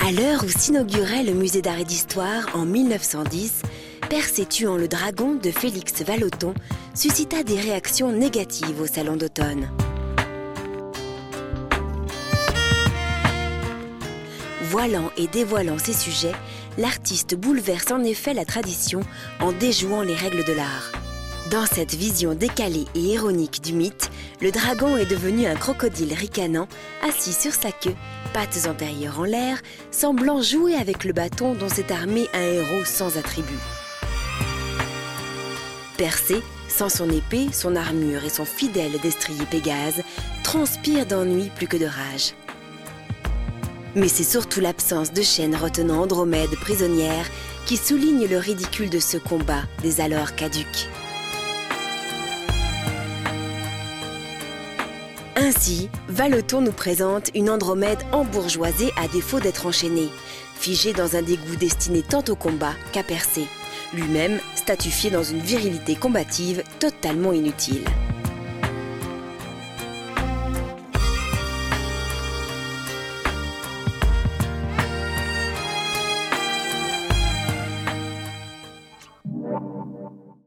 À l'heure où s'inaugurait le musée d'art et d'histoire en 1910, Persée tuant le dragon de Félix Vallotton suscita des réactions négatives au salon d'automne. Voilant et dévoilant ses sujets, l'artiste bouleverse en effet la tradition en déjouant les règles de l'art. Dans cette vision décalée et ironique du mythe, le dragon est devenu un crocodile ricanant, assis sur sa queue, pattes antérieures en l'air, semblant jouer avec le bâton dont s'est armé un héros sans attribut. Persée, sans son épée, son armure et son fidèle destrier Pégase, transpire d'ennui plus que de rage. Mais c'est surtout l'absence de chaîne retenant Andromède prisonnière qui souligne le ridicule de ce combat des alors caduques. Ainsi, Valeton nous présente une Andromède embourgeoisée à défaut d'être enchaînée, figée dans un dégoût destiné tant au combat qu'à percer, lui-même statufié dans une virilité combative totalement inutile.